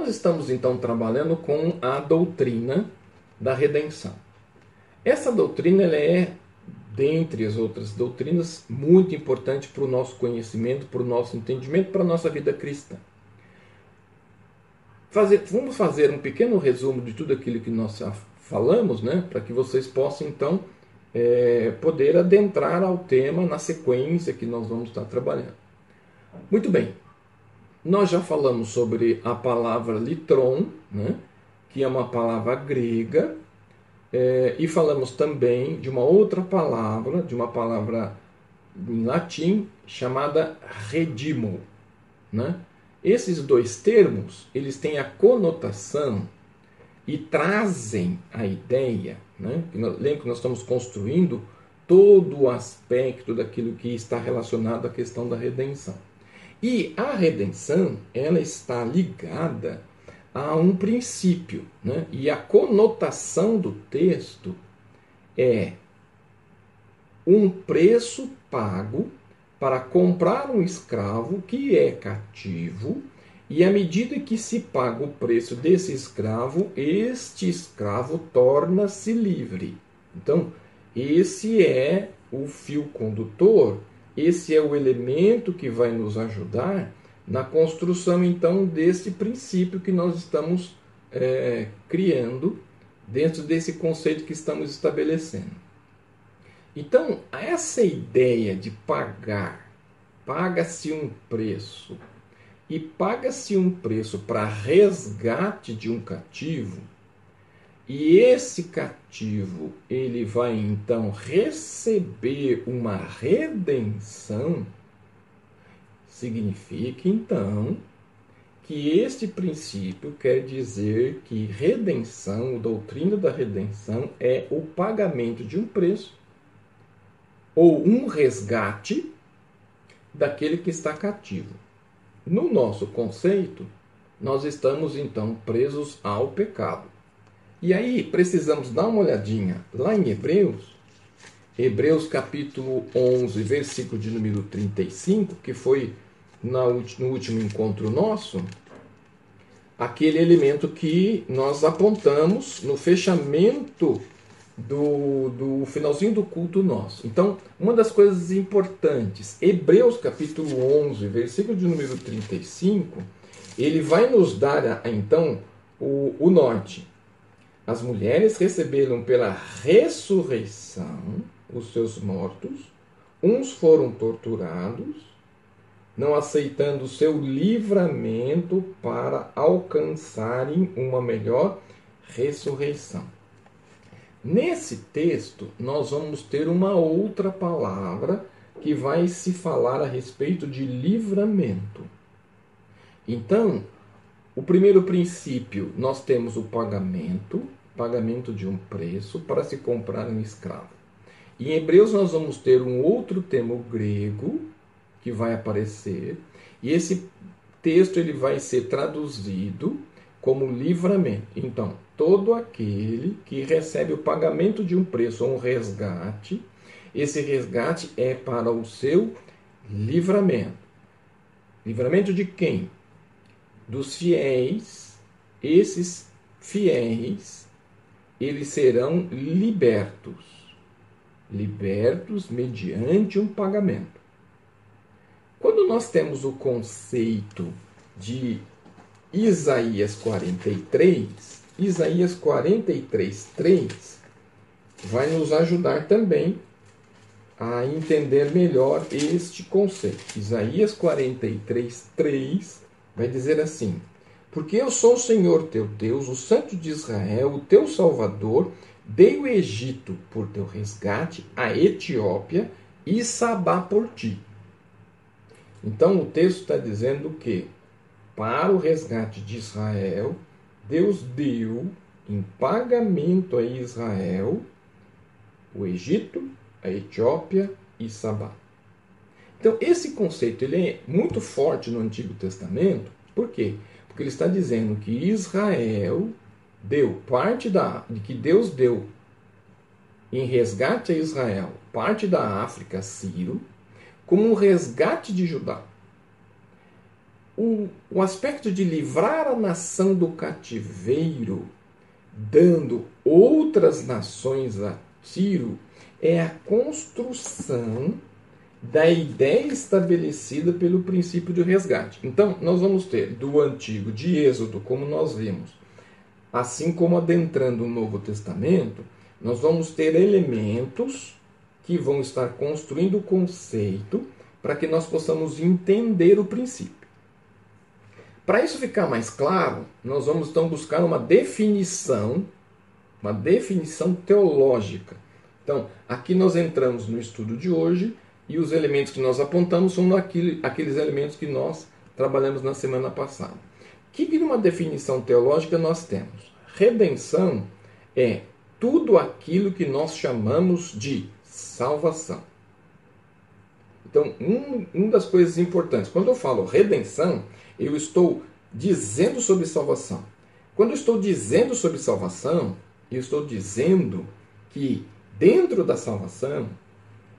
Nós estamos então trabalhando com a doutrina da redenção. Essa doutrina ela é, dentre as outras doutrinas, muito importante para o nosso conhecimento, para o nosso entendimento, para a nossa vida cristã. Fazer, vamos fazer um pequeno resumo de tudo aquilo que nós falamos, né, para que vocês possam então é, poder adentrar ao tema na sequência que nós vamos estar trabalhando. Muito bem, nós já falamos sobre a palavra litron, né, que é uma palavra grega, é, e falamos também de uma outra palavra, de uma palavra em latim chamada redimo. Né? Esses dois termos eles têm a conotação e trazem a ideia. Né? Lembra que nós estamos construindo todo o aspecto daquilo que está relacionado à questão da redenção. E a redenção, ela está ligada a um princípio, né? e a conotação do texto é um preço pago para comprar um escravo que é cativo, e à medida que se paga o preço desse escravo, este escravo torna-se livre. Então, esse é o fio condutor esse é o elemento que vai nos ajudar na construção, então, desse princípio que nós estamos é, criando dentro desse conceito que estamos estabelecendo. Então, essa ideia de pagar, paga-se um preço, e paga-se um preço para resgate de um cativo, e esse cativo, ele vai então receber uma redenção, significa então que este princípio quer dizer que redenção, a doutrina da redenção, é o pagamento de um preço ou um resgate daquele que está cativo. No nosso conceito, nós estamos então presos ao pecado. E aí precisamos dar uma olhadinha lá em Hebreus, Hebreus capítulo 11, versículo de número 35, que foi no último encontro nosso, aquele elemento que nós apontamos no fechamento do, do finalzinho do culto nosso. Então, uma das coisas importantes, Hebreus capítulo 11, versículo de número 35, ele vai nos dar então o, o norte. As mulheres receberam pela ressurreição os seus mortos, uns foram torturados, não aceitando seu livramento para alcançarem uma melhor ressurreição. Nesse texto, nós vamos ter uma outra palavra que vai se falar a respeito de livramento. Então, o primeiro princípio, nós temos o pagamento, pagamento de um preço para se comprar um escravo. em Hebreus nós vamos ter um outro termo grego que vai aparecer, e esse texto ele vai ser traduzido como livramento. Então, todo aquele que recebe o pagamento de um preço ou um resgate, esse resgate é para o seu livramento. Livramento de quem? dos fiéis, esses fiéis, eles serão libertos. Libertos mediante um pagamento. Quando nós temos o conceito de Isaías 43, Isaías 43, 3 vai nos ajudar também a entender melhor este conceito. Isaías 43, 3 vai dizer assim: Porque eu sou o Senhor teu Deus, o Santo de Israel, o teu Salvador, dei o Egito por teu resgate, a Etiópia e Sabá por ti. Então o texto está dizendo que, para o resgate de Israel, Deus deu em pagamento a Israel o Egito, a Etiópia e Sabá. Então, esse conceito ele é muito forte no Antigo Testamento. Por quê? Porque ele está dizendo que Israel deu parte da que Deus deu em resgate a Israel, parte da África, Ciro, como um resgate de Judá. o, o aspecto de livrar a nação do cativeiro, dando outras nações a tiro, é a construção da ideia estabelecida pelo princípio de resgate. Então, nós vamos ter do Antigo, de Êxodo, como nós vimos, assim como adentrando o Novo Testamento, nós vamos ter elementos que vão estar construindo o conceito para que nós possamos entender o princípio. Para isso ficar mais claro, nós vamos então buscar uma definição, uma definição teológica. Então, aqui nós entramos no estudo de hoje e os elementos que nós apontamos são aquele, aqueles elementos que nós trabalhamos na semana passada. O que, numa definição teológica nós temos? Redenção é tudo aquilo que nós chamamos de salvação. Então, um, uma das coisas importantes, quando eu falo redenção, eu estou dizendo sobre salvação. Quando eu estou dizendo sobre salvação, eu estou dizendo que dentro da salvação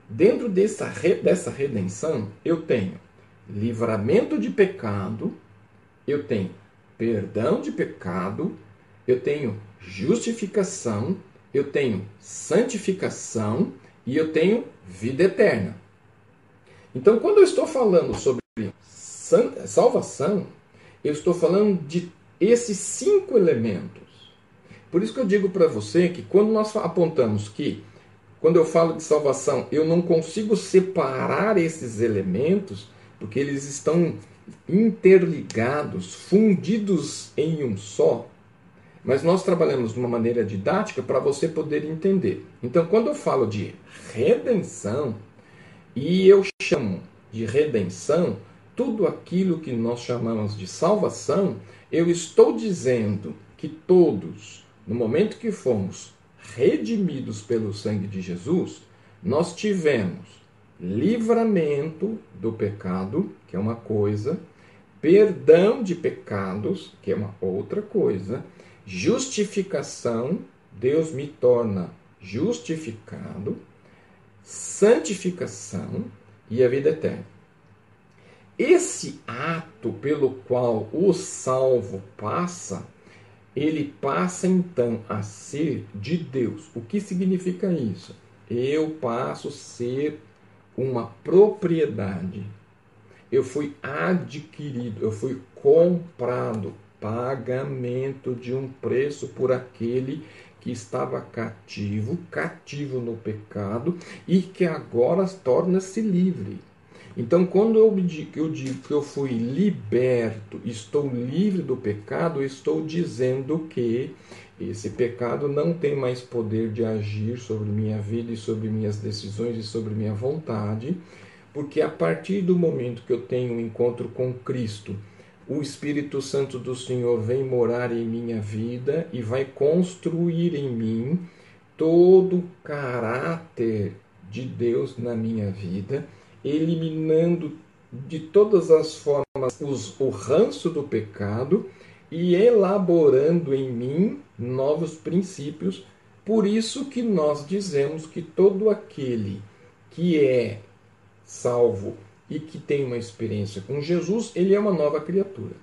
Dentro dessa, dessa redenção, eu tenho livramento de pecado, eu tenho perdão de pecado, eu tenho justificação, eu tenho santificação e eu tenho vida eterna. Então, quando eu estou falando sobre salvação, eu estou falando de esses cinco elementos. Por isso que eu digo para você que quando nós apontamos que quando eu falo de salvação, eu não consigo separar esses elementos porque eles estão interligados, fundidos em um só. Mas nós trabalhamos de uma maneira didática para você poder entender. Então, quando eu falo de redenção, e eu chamo de redenção tudo aquilo que nós chamamos de salvação, eu estou dizendo que todos, no momento que fomos redimidos pelo sangue de Jesus, nós tivemos livramento do pecado, que é uma coisa, perdão de pecados, que é uma outra coisa, justificação, Deus me torna justificado, santificação e a vida eterna. Esse ato pelo qual o salvo passa ele passa então a ser de Deus. O que significa isso? Eu passo a ser uma propriedade. Eu fui adquirido, eu fui comprado, pagamento de um preço por aquele que estava cativo, cativo no pecado e que agora torna-se livre. Então, quando eu digo, que eu fui liberto, estou livre do pecado, estou dizendo que esse pecado não tem mais poder de agir sobre minha vida e sobre minhas decisões e sobre minha vontade, porque a partir do momento que eu tenho um encontro com Cristo, o Espírito Santo do Senhor vem morar em minha vida e vai construir em mim todo o caráter de Deus na minha vida eliminando de todas as formas os, o ranço do pecado e elaborando em mim novos princípios. Por isso que nós dizemos que todo aquele que é salvo e que tem uma experiência com Jesus, ele é uma nova criatura.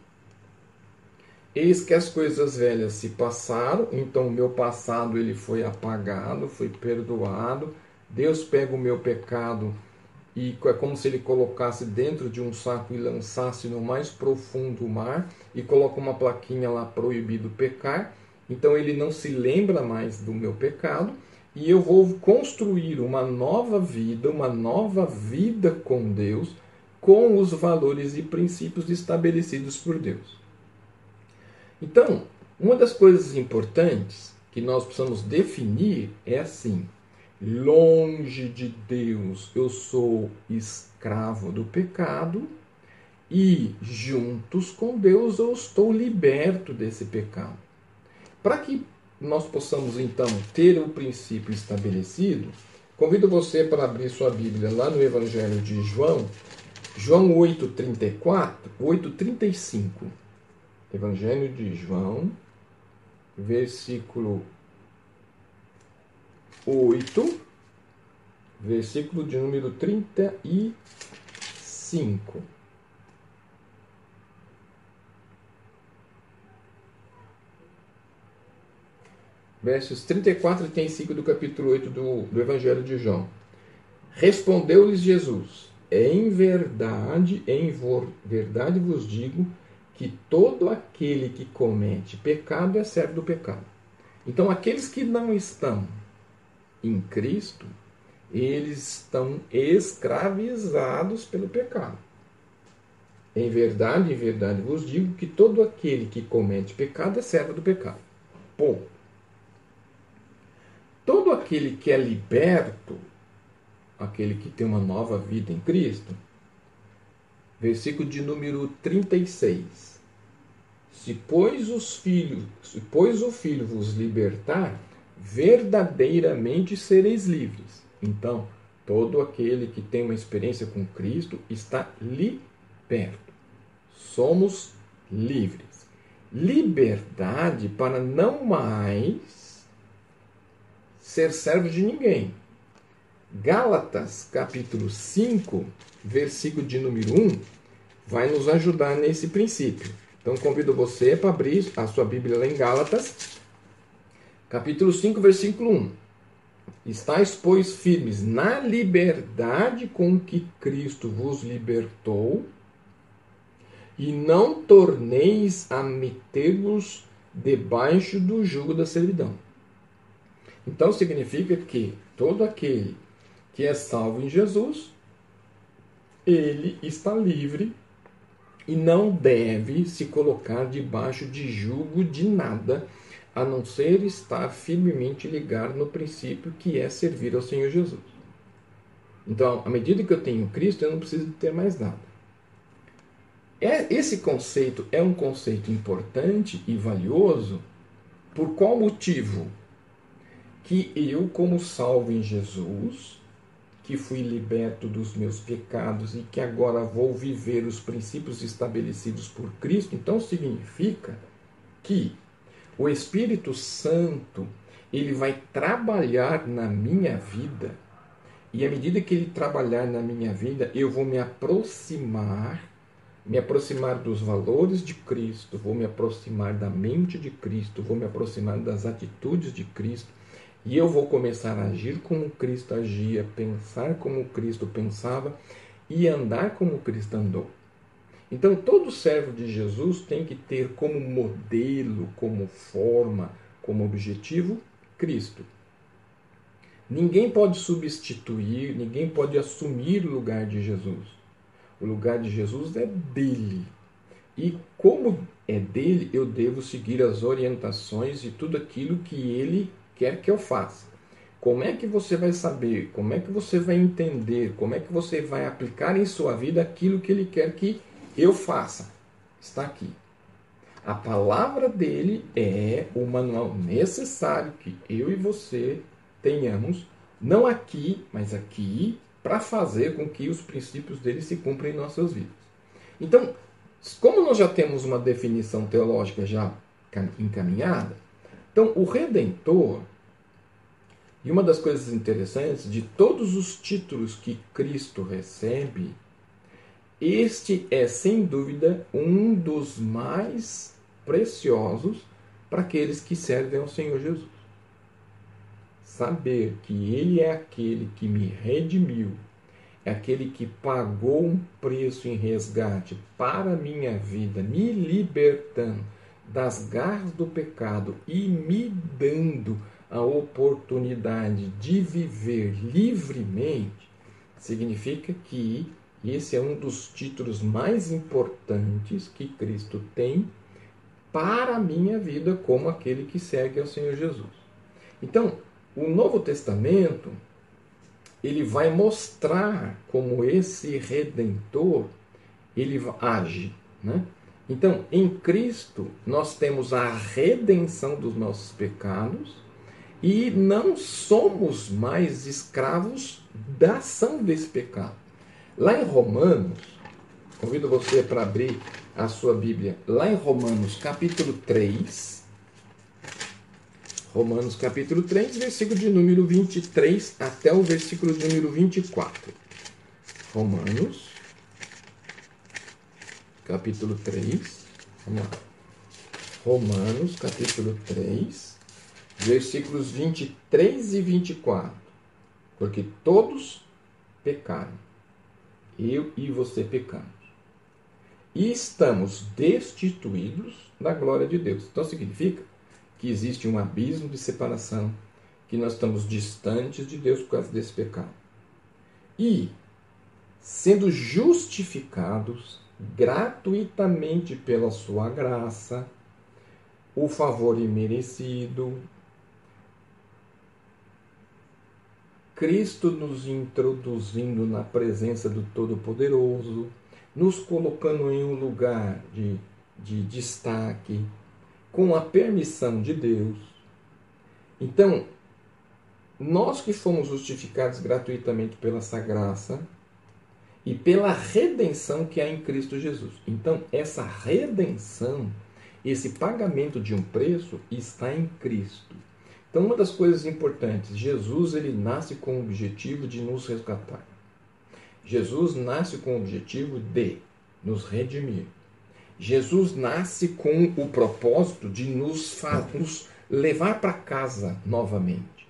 Eis que as coisas velhas se passaram, então o meu passado ele foi apagado, foi perdoado. Deus pega o meu pecado e é como se ele colocasse dentro de um saco e lançasse no mais profundo mar e coloca uma plaquinha lá proibido pecar. Então ele não se lembra mais do meu pecado e eu vou construir uma nova vida, uma nova vida com Deus, com os valores e princípios estabelecidos por Deus. Então, uma das coisas importantes que nós precisamos definir é assim: longe de Deus, eu sou escravo do pecado, e juntos com Deus eu estou liberto desse pecado. Para que nós possamos então ter o princípio estabelecido, convido você para abrir sua Bíblia lá no Evangelho de João, João 8:34, 8:35. Evangelho de João, versículo 8, versículo de número 35. Versos 34 e 35 do capítulo 8 do, do Evangelho de João. Respondeu-lhes Jesus: Em verdade, em verdade vos digo que todo aquele que comete pecado é servo do pecado. Então, aqueles que não estão em Cristo, eles estão escravizados pelo pecado. Em verdade, em verdade vos digo que todo aquele que comete pecado é servo do pecado. Ponto. Todo aquele que é liberto, aquele que tem uma nova vida em Cristo, versículo de número 36. Se pois os filhos, se pois o filho vos libertar, verdadeiramente sereis livres. Então, todo aquele que tem uma experiência com Cristo está liberto. Somos livres. Liberdade para não mais ser servo de ninguém. Gálatas, capítulo 5, versículo de número 1, vai nos ajudar nesse princípio. Então convido você para abrir a sua Bíblia lá em Gálatas, capítulo 5, versículo 1. Estais, pois, firmes na liberdade com que Cristo vos libertou, e não torneis a meter-vos debaixo do jugo da servidão. Então significa que todo aquele que é salvo em Jesus ele está livre e não deve se colocar debaixo de julgo de nada, a não ser estar firmemente ligado no princípio que é servir ao Senhor Jesus. Então, à medida que eu tenho Cristo, eu não preciso ter mais nada. É, esse conceito é um conceito importante e valioso. Por qual motivo? Que eu, como salvo em Jesus, que fui liberto dos meus pecados e que agora vou viver os princípios estabelecidos por Cristo, então significa que o Espírito Santo ele vai trabalhar na minha vida e à medida que ele trabalhar na minha vida, eu vou me aproximar, me aproximar dos valores de Cristo, vou me aproximar da mente de Cristo, vou me aproximar das atitudes de Cristo e eu vou começar a agir como Cristo agia, pensar como Cristo pensava e andar como Cristo andou. Então, todo servo de Jesus tem que ter como modelo, como forma, como objetivo Cristo. Ninguém pode substituir, ninguém pode assumir o lugar de Jesus. O lugar de Jesus é dele. E como é dele, eu devo seguir as orientações e tudo aquilo que ele quer que eu faça. Como é que você vai saber? Como é que você vai entender? Como é que você vai aplicar em sua vida aquilo que ele quer que eu faça? Está aqui. A palavra dele é o manual necessário que eu e você tenhamos, não aqui, mas aqui, para fazer com que os princípios dele se cumpram em nossas vidas. Então, como nós já temos uma definição teológica já encaminhada, então, o Redentor, e uma das coisas interessantes de todos os títulos que Cristo recebe, este é sem dúvida um dos mais preciosos para aqueles que servem ao Senhor Jesus. Saber que Ele é aquele que me redimiu, é aquele que pagou um preço em resgate para a minha vida, me libertando das garras do pecado e me dando a oportunidade de viver livremente, significa que esse é um dos títulos mais importantes que Cristo tem para a minha vida como aquele que segue ao Senhor Jesus. Então, o Novo Testamento ele vai mostrar como esse redentor ele age, né? Então, em Cristo, nós temos a redenção dos nossos pecados e não somos mais escravos da ação desse pecado. Lá em Romanos, convido você para abrir a sua Bíblia, lá em Romanos capítulo 3. Romanos capítulo 3, versículo de número 23 até o versículo de número 24. Romanos capítulo 3. Vamos lá. Romanos, capítulo 3, versículos 23 e 24. Porque todos pecaram. Eu e você pecamos. E estamos destituídos da glória de Deus. Então significa que existe um abismo de separação, que nós estamos distantes de Deus por causa desse pecado. E sendo justificados gratuitamente pela sua graça, o favor imerecido, Cristo nos introduzindo na presença do Todo-Poderoso, nos colocando em um lugar de, de destaque, com a permissão de Deus. Então, nós que fomos justificados gratuitamente pela essa graça e pela redenção que há em Cristo Jesus. Então, essa redenção, esse pagamento de um preço está em Cristo. Então, uma das coisas importantes, Jesus ele nasce com o objetivo de nos resgatar. Jesus nasce com o objetivo de nos redimir. Jesus nasce com o propósito de nos, nos levar para casa novamente.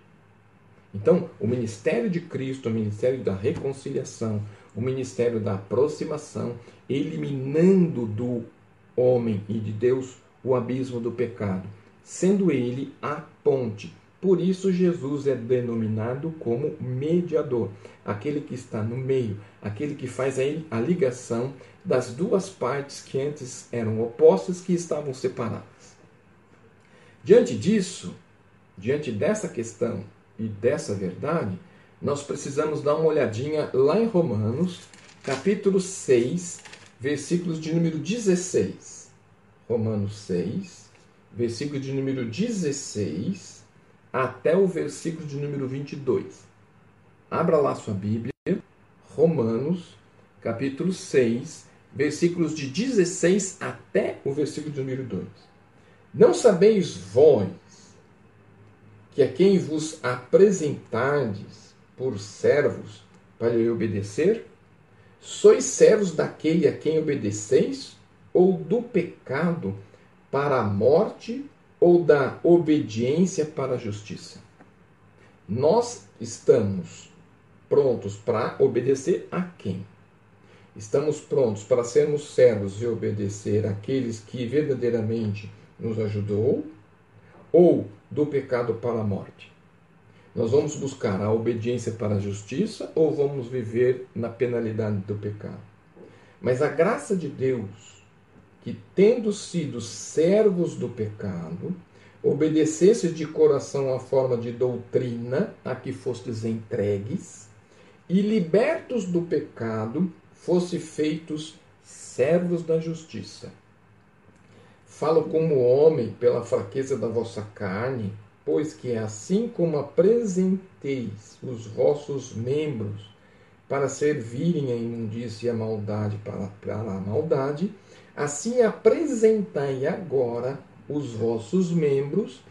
Então, o ministério de Cristo, o ministério da reconciliação, o ministério da aproximação, eliminando do homem e de Deus o abismo do pecado, sendo ele a ponte. Por isso, Jesus é denominado como mediador, aquele que está no meio, aquele que faz a ligação das duas partes que antes eram opostas, que estavam separadas. Diante disso, diante dessa questão e dessa verdade, nós precisamos dar uma olhadinha lá em Romanos, capítulo 6, versículos de número 16. Romanos 6, versículo de número 16 até o versículo de número 22. Abra lá sua Bíblia, Romanos, capítulo 6, versículos de 16 até o versículo de número 2. Não sabeis vós que a quem vos apresentardes por servos para lhe obedecer, sois servos daquele a quem obedeceis, ou do pecado para a morte, ou da obediência para a justiça? Nós estamos prontos para obedecer a quem? Estamos prontos para sermos servos e obedecer àqueles que verdadeiramente nos ajudou ou do pecado para a morte? Nós vamos buscar a obediência para a justiça ou vamos viver na penalidade do pecado? Mas a graça de Deus, que tendo sido servos do pecado, obedecesse de coração à forma de doutrina a que fostes entregues, e libertos do pecado, fosse feitos servos da justiça. Falo como homem pela fraqueza da vossa carne, pois que assim como apresenteis os vossos membros para servirem a imundícia e a maldade para, para a maldade, assim apresentai agora os vossos membros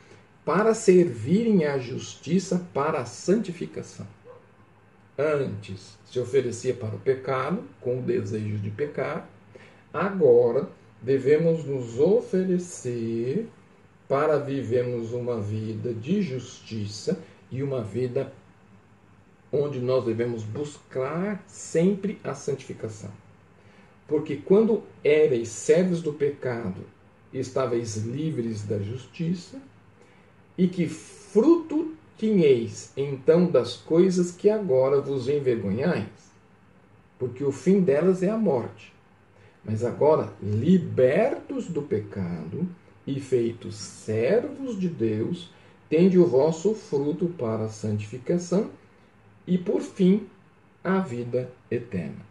para servirem à justiça para a santificação. Antes se oferecia para o pecado, com o desejo de pecar, agora devemos nos oferecer para vivermos uma vida de justiça e uma vida onde nós devemos buscar sempre a santificação. Porque quando erais servos do pecado, estáveis livres da justiça, e que fruto tinheis então das coisas que agora vos envergonhais? Porque o fim delas é a morte. Mas agora, libertos do pecado e feitos servos de Deus, tende o vosso fruto para a santificação e, por fim, a vida eterna.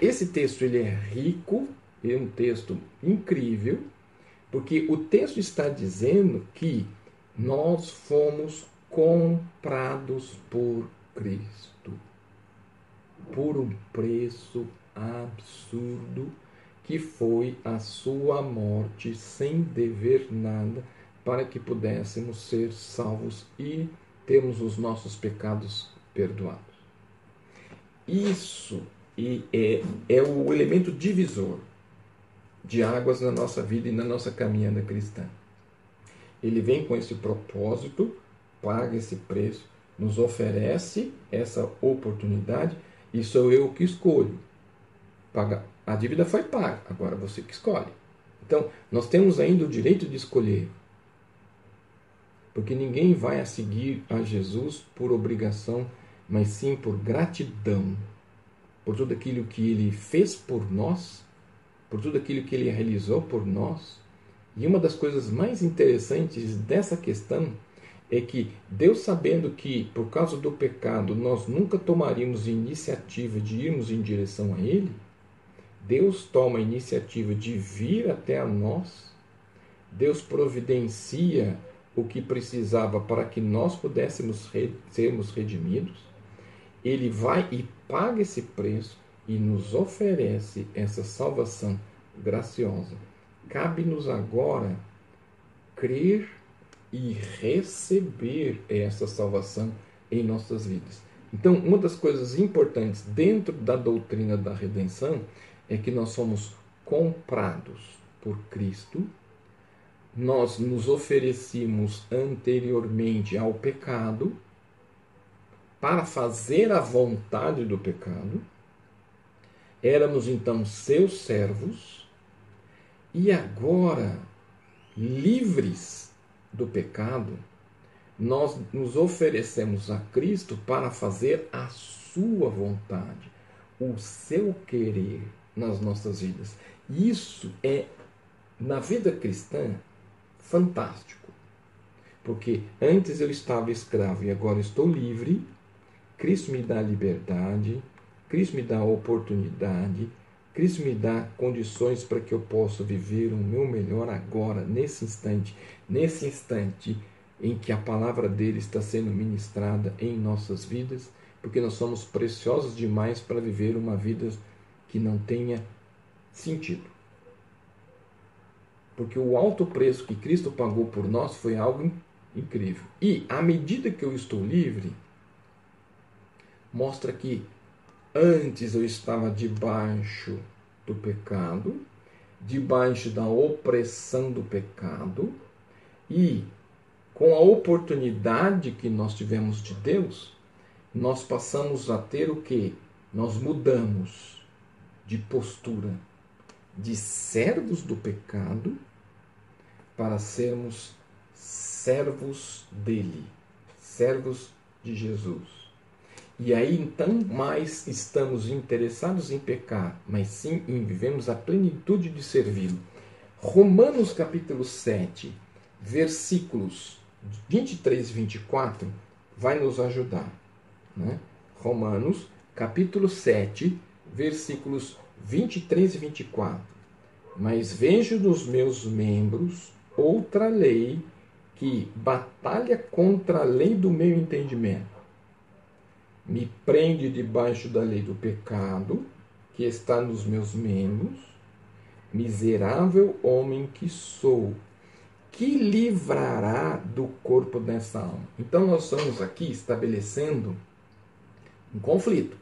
Esse texto ele é rico, é um texto incrível, porque o texto está dizendo que nós fomos comprados por Cristo por um preço absurdo que foi a sua morte sem dever nada para que pudéssemos ser salvos e termos os nossos pecados perdoados. Isso é, é o elemento divisor de águas na nossa vida e na nossa caminhada cristã. Ele vem com esse propósito paga esse preço, nos oferece essa oportunidade e sou eu que escolho. Paga. A dívida foi paga, agora você que escolhe. Então, nós temos ainda o direito de escolher. Porque ninguém vai a seguir a Jesus por obrigação, mas sim por gratidão, por tudo aquilo que ele fez por nós, por tudo aquilo que ele realizou por nós. E uma das coisas mais interessantes dessa questão é que Deus, sabendo que por causa do pecado nós nunca tomaríamos iniciativa de irmos em direção a Ele, Deus toma a iniciativa de vir até a nós, Deus providencia o que precisava para que nós pudéssemos sermos redimidos, Ele vai e paga esse preço e nos oferece essa salvação graciosa. Cabe-nos agora crer e receber essa salvação em nossas vidas. Então, uma das coisas importantes dentro da doutrina da redenção é que nós somos comprados por Cristo, nós nos oferecimos anteriormente ao pecado para fazer a vontade do pecado, éramos então seus servos, e agora, livres do pecado, nós nos oferecemos a Cristo para fazer a sua vontade, o seu querer nas nossas vidas. Isso é, na vida cristã, fantástico. Porque antes eu estava escravo e agora estou livre. Cristo me dá liberdade, Cristo me dá oportunidade, Cristo me dá condições para que eu possa viver o meu melhor agora, nesse instante, nesse instante em que a palavra dele está sendo ministrada em nossas vidas, porque nós somos preciosos demais para viver uma vida que não tenha sentido. Porque o alto preço que Cristo pagou por nós foi algo incrível. E à medida que eu estou livre, mostra que Antes eu estava debaixo do pecado, debaixo da opressão do pecado, e com a oportunidade que nós tivemos de Deus, nós passamos a ter o que? Nós mudamos de postura de servos do pecado para sermos servos dele, servos de Jesus. E aí então mais estamos interessados em pecar, mas sim em vivemos a plenitude de servi-lo. Romanos capítulo 7, versículos 23 e 24 vai nos ajudar. Né? Romanos capítulo 7, versículos 23 e 24. Mas vejo nos meus membros outra lei que batalha contra a lei do meu entendimento me prende debaixo da lei do pecado que está nos meus membros, miserável homem que sou, que livrará do corpo dessa alma. Então nós estamos aqui estabelecendo um conflito.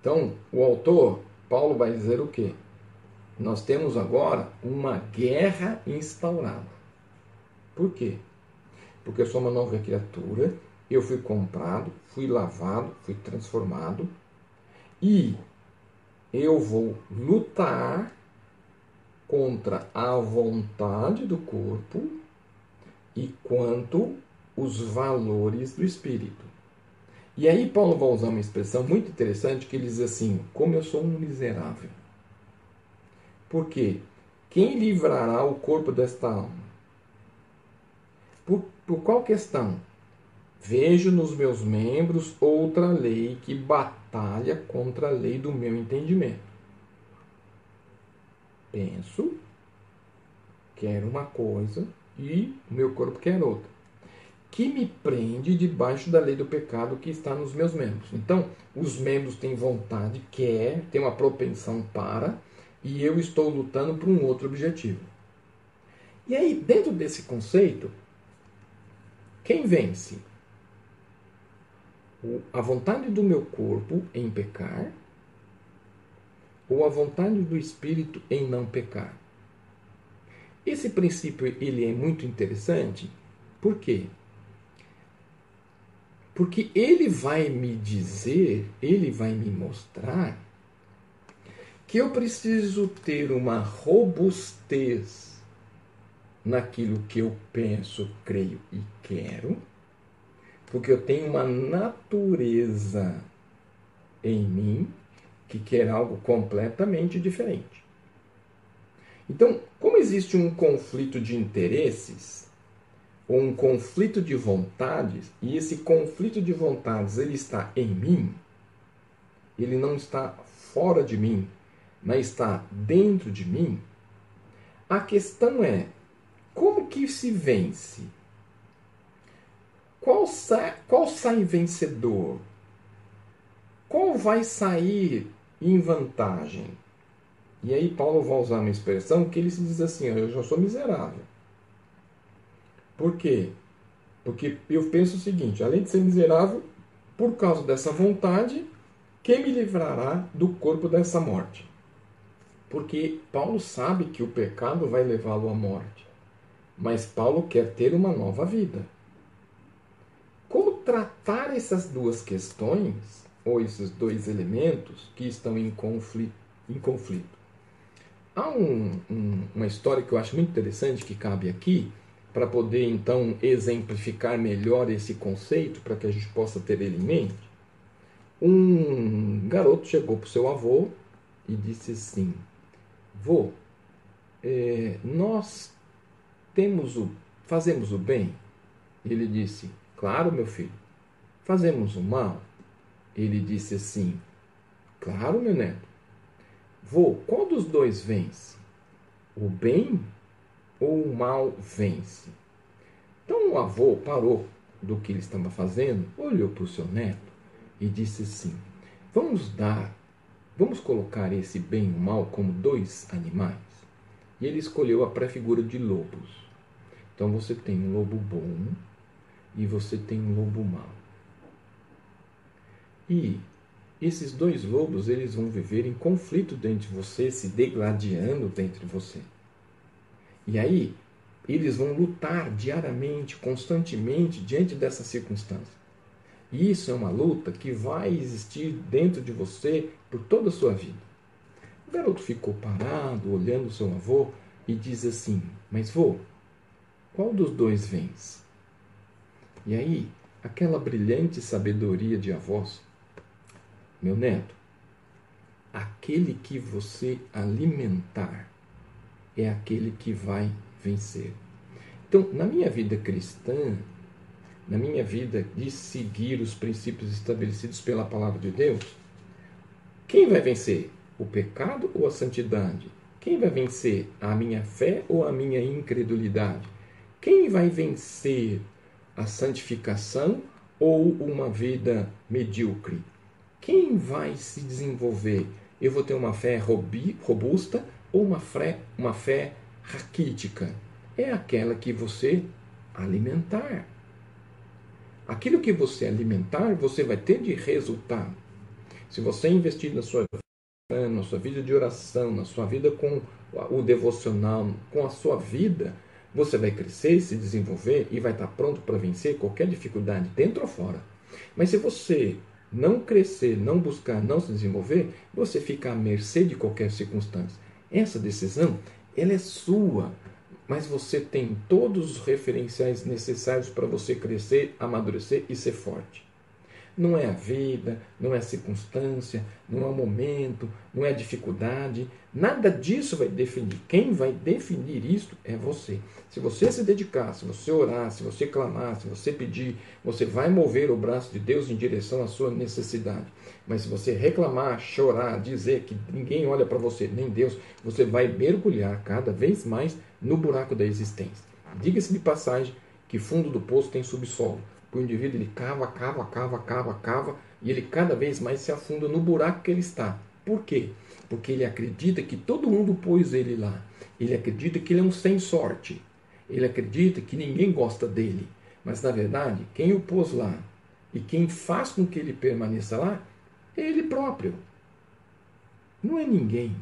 Então, o autor, Paulo, vai dizer o quê? Nós temos agora uma guerra instaurada. Por quê? Porque eu sou uma nova criatura, eu fui comprado, fui lavado, fui transformado e eu vou lutar contra a vontade do corpo e quanto os valores do espírito. E aí Paulo vai usar uma expressão muito interessante que ele diz assim: como eu sou um miserável. Por quê? Quem livrará o corpo desta alma? Por, por qual questão? Vejo nos meus membros outra lei que batalha contra a lei do meu entendimento. Penso, quero uma coisa e o meu corpo quer outra. Que me prende debaixo da lei do pecado que está nos meus membros. Então, os membros têm vontade, quer, têm uma propensão para, e eu estou lutando por um outro objetivo. E aí, dentro desse conceito, quem vence? A vontade do meu corpo em pecar ou a vontade do espírito em não pecar? Esse princípio ele é muito interessante. Por quê? Porque ele vai me dizer, ele vai me mostrar que eu preciso ter uma robustez naquilo que eu penso, creio e quero, porque eu tenho uma natureza em mim que quer algo completamente diferente. Então, como existe um conflito de interesses, ou um conflito de vontades, e esse conflito de vontades ele está em mim, ele não está fora de mim, mas está dentro de mim, a questão é como que se vence? Qual sai, qual sai vencedor? Qual vai sair em vantagem? E aí Paulo vai usar uma expressão que ele se diz assim, eu já sou miserável. Por quê? Porque eu penso o seguinte, além de ser miserável, por causa dessa vontade, quem me livrará do corpo dessa morte? Porque Paulo sabe que o pecado vai levá-lo à morte. Mas Paulo quer ter uma nova vida. Como tratar essas duas questões, ou esses dois elementos que estão em conflito? Em conflito? Há um, um, uma história que eu acho muito interessante que cabe aqui, para poder então exemplificar melhor esse conceito, para que a gente possa ter ele em mente, um garoto chegou para o seu avô e disse assim: Vô, é, nós temos o, fazemos o bem? Ele disse: Claro, meu filho. Fazemos o mal? Ele disse assim: Claro, meu neto. Vô, qual dos dois vence? O bem ou o mal vence? Então o avô parou do que ele estava fazendo, olhou para o seu neto e disse assim: Vamos dar, vamos colocar esse bem e o mal como dois animais. E ele escolheu a pré-figura de lobos. Então você tem um lobo bom e você tem um lobo mau. E esses dois lobos eles vão viver em conflito dentro de você, se degladiando dentro de você. E aí, eles vão lutar diariamente, constantemente, diante dessa circunstância. E isso é uma luta que vai existir dentro de você por toda a sua vida. O garoto ficou parado, olhando seu avô, e diz assim: Mas vô, qual dos dois vens? E aí, aquela brilhante sabedoria de avós, meu neto, aquele que você alimentar é aquele que vai vencer. Então, na minha vida cristã, na minha vida de seguir os princípios estabelecidos pela palavra de Deus, quem vai vencer? O pecado ou a santidade? Quem vai vencer? A minha fé ou a minha incredulidade? Quem vai vencer? A santificação ou uma vida medíocre? Quem vai se desenvolver? Eu vou ter uma fé robusta ou uma fé, uma fé raquítica? É aquela que você alimentar. Aquilo que você alimentar, você vai ter de resultado. Se você investir na sua vida, na sua vida de oração, na sua vida com o devocional, com a sua vida, você vai crescer, se desenvolver e vai estar pronto para vencer qualquer dificuldade, dentro ou fora. Mas se você não crescer, não buscar, não se desenvolver, você fica à mercê de qualquer circunstância. Essa decisão, ela é sua, mas você tem todos os referenciais necessários para você crescer, amadurecer e ser forte. Não é a vida, não é a circunstância, não é o momento, não é a dificuldade. Nada disso vai definir. Quem vai definir isso é você. Se você se dedicar, se você orar, se você clamar, se você pedir, você vai mover o braço de Deus em direção à sua necessidade. Mas se você reclamar, chorar, dizer que ninguém olha para você, nem Deus, você vai mergulhar cada vez mais no buraco da existência. Diga-se de passagem que fundo do poço tem subsolo o indivíduo ele cava, cava, cava, cava, cava e ele cada vez mais se afunda no buraco que ele está. Por quê? Porque ele acredita que todo mundo pôs ele lá. Ele acredita que ele é um sem sorte. Ele acredita que ninguém gosta dele. Mas na verdade, quem o pôs lá e quem faz com que ele permaneça lá é ele próprio. Não é ninguém.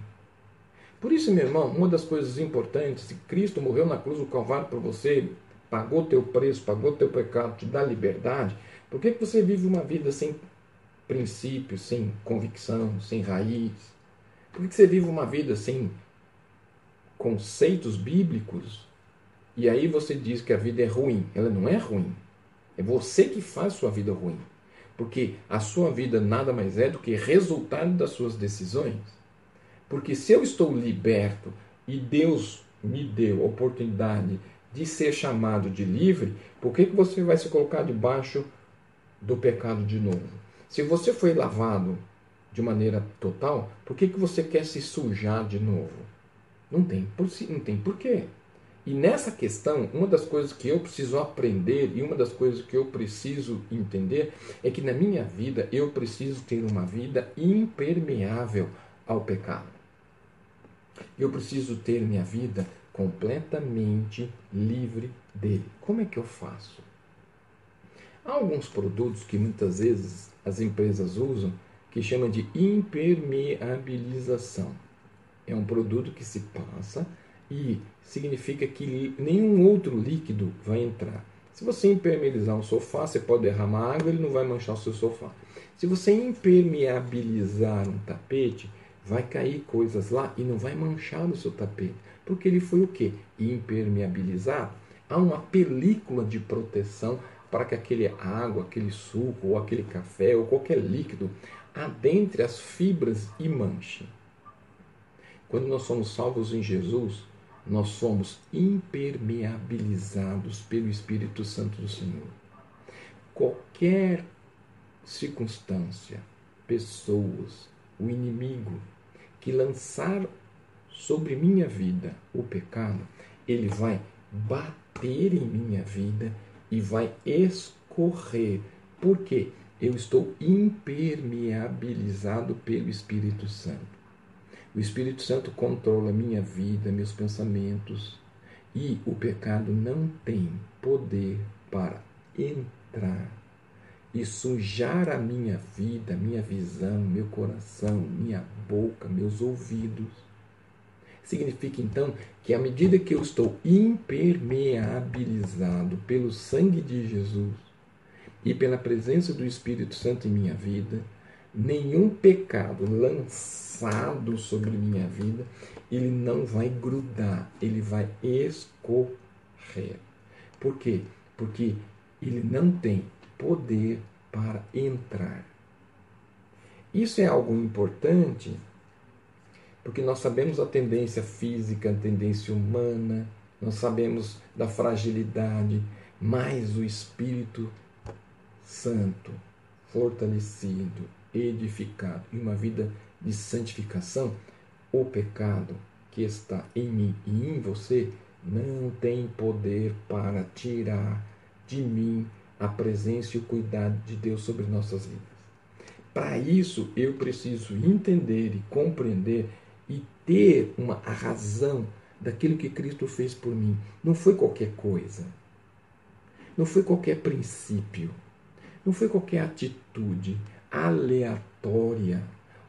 Por isso, meu irmão, uma das coisas importantes, se Cristo morreu na cruz do Calvário por você, pagou teu preço, pagou teu pecado, te dá liberdade, por que, que você vive uma vida sem princípios, sem convicção, sem raiz? Por que, que você vive uma vida sem conceitos bíblicos? E aí você diz que a vida é ruim. Ela não é ruim. É você que faz sua vida ruim. Porque a sua vida nada mais é do que resultado das suas decisões. Porque se eu estou liberto e Deus me deu a oportunidade de ser chamado de livre, por que, que você vai se colocar debaixo do pecado de novo? Se você foi lavado de maneira total, por que, que você quer se sujar de novo? Não tem, não tem porquê. E nessa questão, uma das coisas que eu preciso aprender e uma das coisas que eu preciso entender é que na minha vida eu preciso ter uma vida impermeável ao pecado. Eu preciso ter minha vida completamente livre dele. Como é que eu faço? Há alguns produtos que muitas vezes as empresas usam que chamam de impermeabilização. É um produto que se passa e significa que nenhum outro líquido vai entrar. Se você impermeabilizar um sofá, você pode derramar água, ele não vai manchar o seu sofá. Se você impermeabilizar um tapete, vai cair coisas lá e não vai manchar o seu tapete, porque ele foi o que? Impermeabilizado. Há uma película de proteção para que aquele água, aquele suco, ou aquele café, ou qualquer líquido adentre as fibras e manche. Quando nós somos salvos em Jesus, nós somos impermeabilizados pelo Espírito Santo do Senhor. Qualquer circunstância, pessoas, o inimigo que lançar sobre minha vida o pecado, ele vai bater em minha vida e vai escorrer. Por quê? Eu estou impermeabilizado pelo Espírito Santo. O Espírito Santo controla minha vida, meus pensamentos, e o pecado não tem poder para entrar e sujar a minha vida, minha visão, meu coração, minha boca, meus ouvidos. Significa então que à medida que eu estou impermeabilizado pelo sangue de Jesus e pela presença do Espírito Santo em minha vida, nenhum pecado lançado sobre minha vida, ele não vai grudar, ele vai escorrer. Por quê? Porque ele não tem poder para entrar. Isso é algo importante, porque nós sabemos a tendência física, a tendência humana, nós sabemos da fragilidade, mas o Espírito Santo, fortalecido, edificado em uma vida de santificação, o pecado que está em mim e em você não tem poder para tirar de mim a presença e o cuidado de Deus sobre nossas vidas. Para isso, eu preciso entender e compreender e ter uma razão daquilo que Cristo fez por mim. Não foi qualquer coisa. Não foi qualquer princípio. Não foi qualquer atitude aleatória,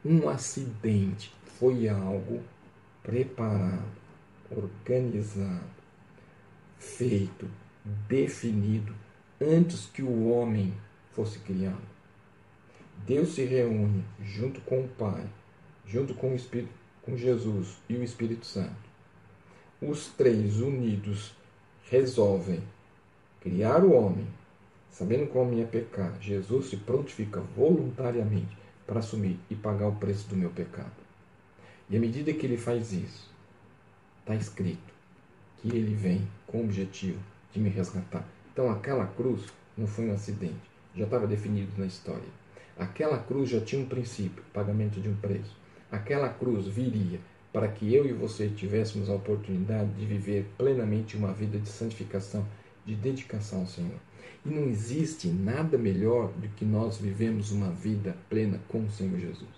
um acidente. Foi algo preparado, organizado, feito, definido antes que o homem fosse criado. Deus se reúne junto com o Pai, junto com o Espírito, Jesus e o Espírito Santo. Os três unidos resolvem criar o homem, Sabendo como ia pecar, Jesus se prontifica voluntariamente para assumir e pagar o preço do meu pecado. E à medida que ele faz isso, está escrito que ele vem com o objetivo de me resgatar. Então aquela cruz não foi um acidente, já estava definido na história. Aquela cruz já tinha um princípio, pagamento de um preço. Aquela cruz viria para que eu e você tivéssemos a oportunidade de viver plenamente uma vida de santificação, de dedicação ao Senhor. E não existe nada melhor do que nós vivemos uma vida plena com o Senhor Jesus.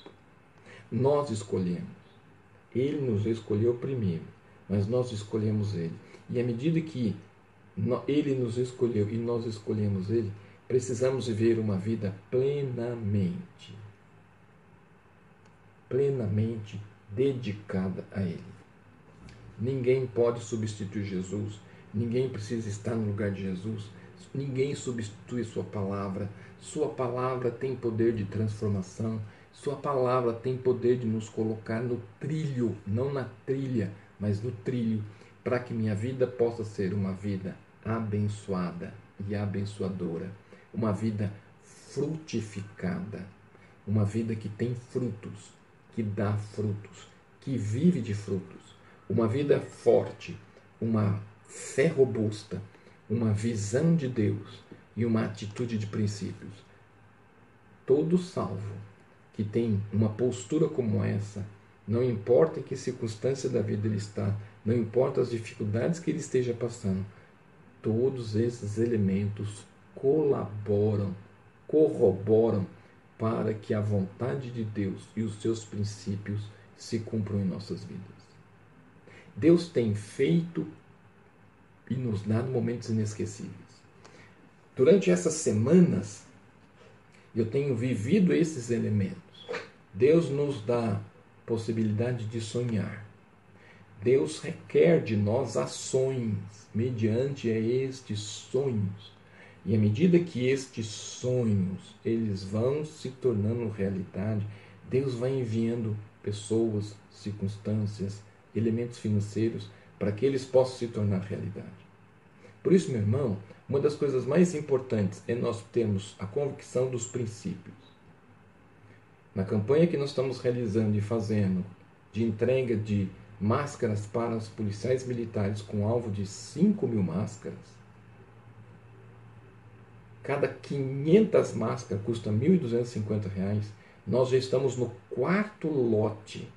Nós escolhemos. Ele nos escolheu primeiro, mas nós escolhemos Ele. E à medida que Ele nos escolheu e nós escolhemos Ele, precisamos viver uma vida plenamente. Plenamente dedicada a Ele. Ninguém pode substituir Jesus. Ninguém precisa estar no lugar de Jesus. Ninguém substitui Sua palavra. Sua palavra tem poder de transformação. Sua palavra tem poder de nos colocar no trilho, não na trilha, mas no trilho, para que minha vida possa ser uma vida abençoada e abençoadora, uma vida frutificada, uma vida que tem frutos, que dá frutos, que vive de frutos, uma vida forte, uma fé robusta, uma visão de Deus e uma atitude de princípios. Todo salvo que tem uma postura como essa, não importa em que circunstância da vida ele está, não importa as dificuldades que ele esteja passando, todos esses elementos colaboram, corroboram para que a vontade de Deus e os seus princípios se cumpram em nossas vidas. Deus tem feito e nos dado momentos inesquecíveis. Durante essas semanas, eu tenho vivido esses elementos. Deus nos dá possibilidade de sonhar. Deus requer de nós ações mediante estes sonhos. E à medida que estes sonhos eles vão se tornando realidade, Deus vai enviando pessoas, circunstâncias, elementos financeiros para que eles possam se tornar realidade. Por isso, meu irmão, uma das coisas mais importantes é nós termos a convicção dos princípios. Na campanha que nós estamos realizando e fazendo de entrega de máscaras para os policiais militares com alvo de 5 mil máscaras, cada 500 máscaras custa R$ 1.250, nós já estamos no quarto lote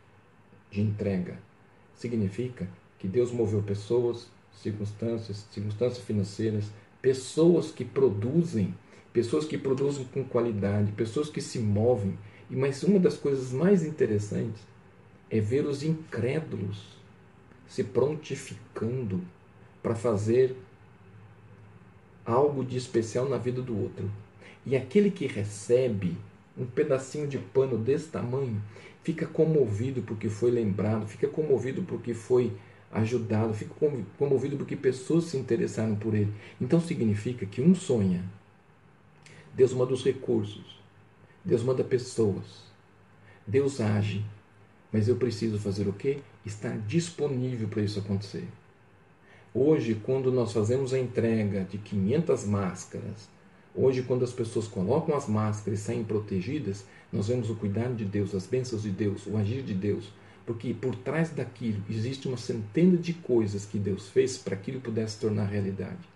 de entrega. Significa que Deus moveu pessoas, circunstâncias, circunstâncias financeiras, pessoas que produzem, pessoas que produzem com qualidade, pessoas que se movem. E mas uma das coisas mais interessantes é ver os incrédulos se prontificando para fazer algo de especial na vida do outro. E aquele que recebe um pedacinho de pano desse tamanho fica comovido porque foi lembrado, fica comovido porque foi ajudado, fica comovido porque pessoas se interessaram por ele. Então significa que um sonha. Deus manda os recursos. Deus manda pessoas. Deus age. Mas eu preciso fazer o quê? Estar disponível para isso acontecer. Hoje, quando nós fazemos a entrega de 500 máscaras, hoje, quando as pessoas colocam as máscaras e saem protegidas, nós vemos o cuidado de Deus, as bênçãos de Deus, o agir de Deus, porque por trás daquilo existe uma centena de coisas que Deus fez para que aquilo pudesse tornar realidade.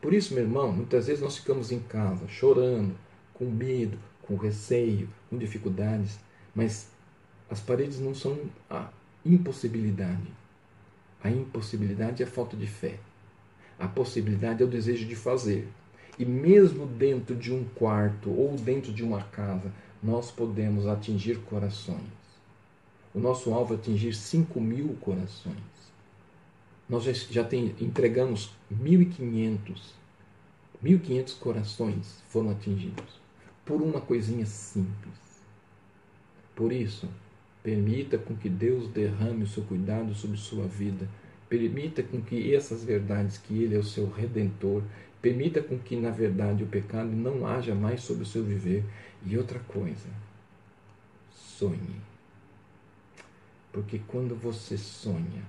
Por isso, meu irmão, muitas vezes nós ficamos em casa chorando, com medo, com receio, com dificuldades, mas as paredes não são a impossibilidade. A impossibilidade é falta de fé. A possibilidade é o desejo de fazer. E mesmo dentro de um quarto ou dentro de uma casa, nós podemos atingir corações. O nosso alvo é atingir 5 mil corações. Nós já, já tem, entregamos 1.500. 1.500 corações foram atingidos por uma coisinha simples. Por isso, permita com que Deus derrame o seu cuidado sobre sua vida. Permita com que essas verdades, que Ele é o seu redentor, permita com que, na verdade, o pecado não haja mais sobre o seu viver. E outra coisa, sonhe. Porque quando você sonha,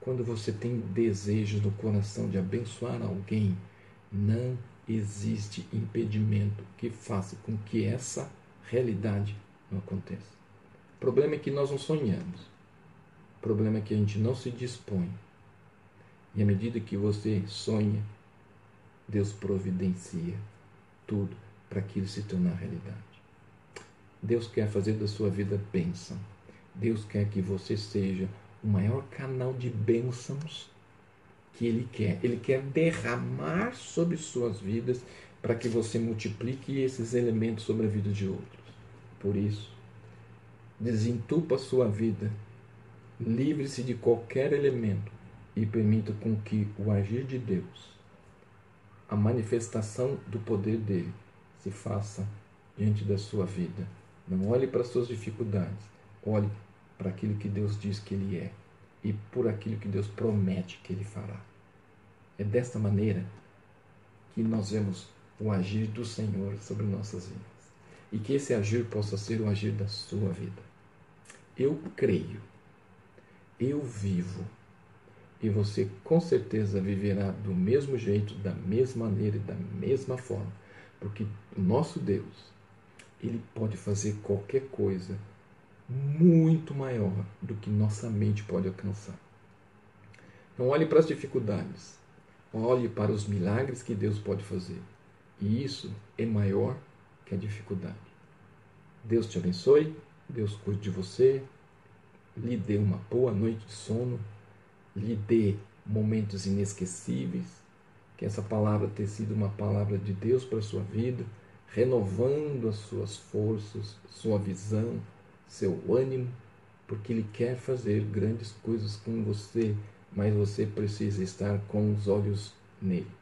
quando você tem desejos no coração de abençoar alguém, não existe impedimento que faça com que essa realidade não aconteça. O problema é que nós não sonhamos. O problema é que a gente não se dispõe. E à medida que você sonha, Deus providencia tudo para aquilo se tornar realidade. Deus quer fazer da sua vida bênção. Deus quer que você seja o maior canal de bênçãos que Ele quer. Ele quer derramar sobre suas vidas para que você multiplique esses elementos sobre a vida de outros. Por isso, desentupa sua vida, livre-se de qualquer elemento e permita com que o agir de Deus, a manifestação do poder dele, se faça diante da sua vida. Não olhe para as suas dificuldades, olhe para aquilo que Deus diz que Ele é. e por aquilo que Deus promete que Ele fará. É desta maneira que nós vemos o agir do Senhor sobre nossas vidas. E que esse agir possa ser o agir da sua vida. Eu creio, eu vivo, e você com certeza viverá do mesmo jeito, da mesma maneira e da mesma forma, porque o nosso Deus, ele pode fazer qualquer coisa muito maior do que nossa mente pode alcançar. Não olhe para as dificuldades, olhe para os milagres que Deus pode fazer. E isso é maior que a dificuldade. Deus te abençoe, Deus cuide de você, lhe dê uma boa noite de sono, lhe dê momentos inesquecíveis, que essa palavra tenha sido uma palavra de Deus para a sua vida, renovando as suas forças, sua visão, seu ânimo, porque Ele quer fazer grandes coisas com você, mas você precisa estar com os olhos nele.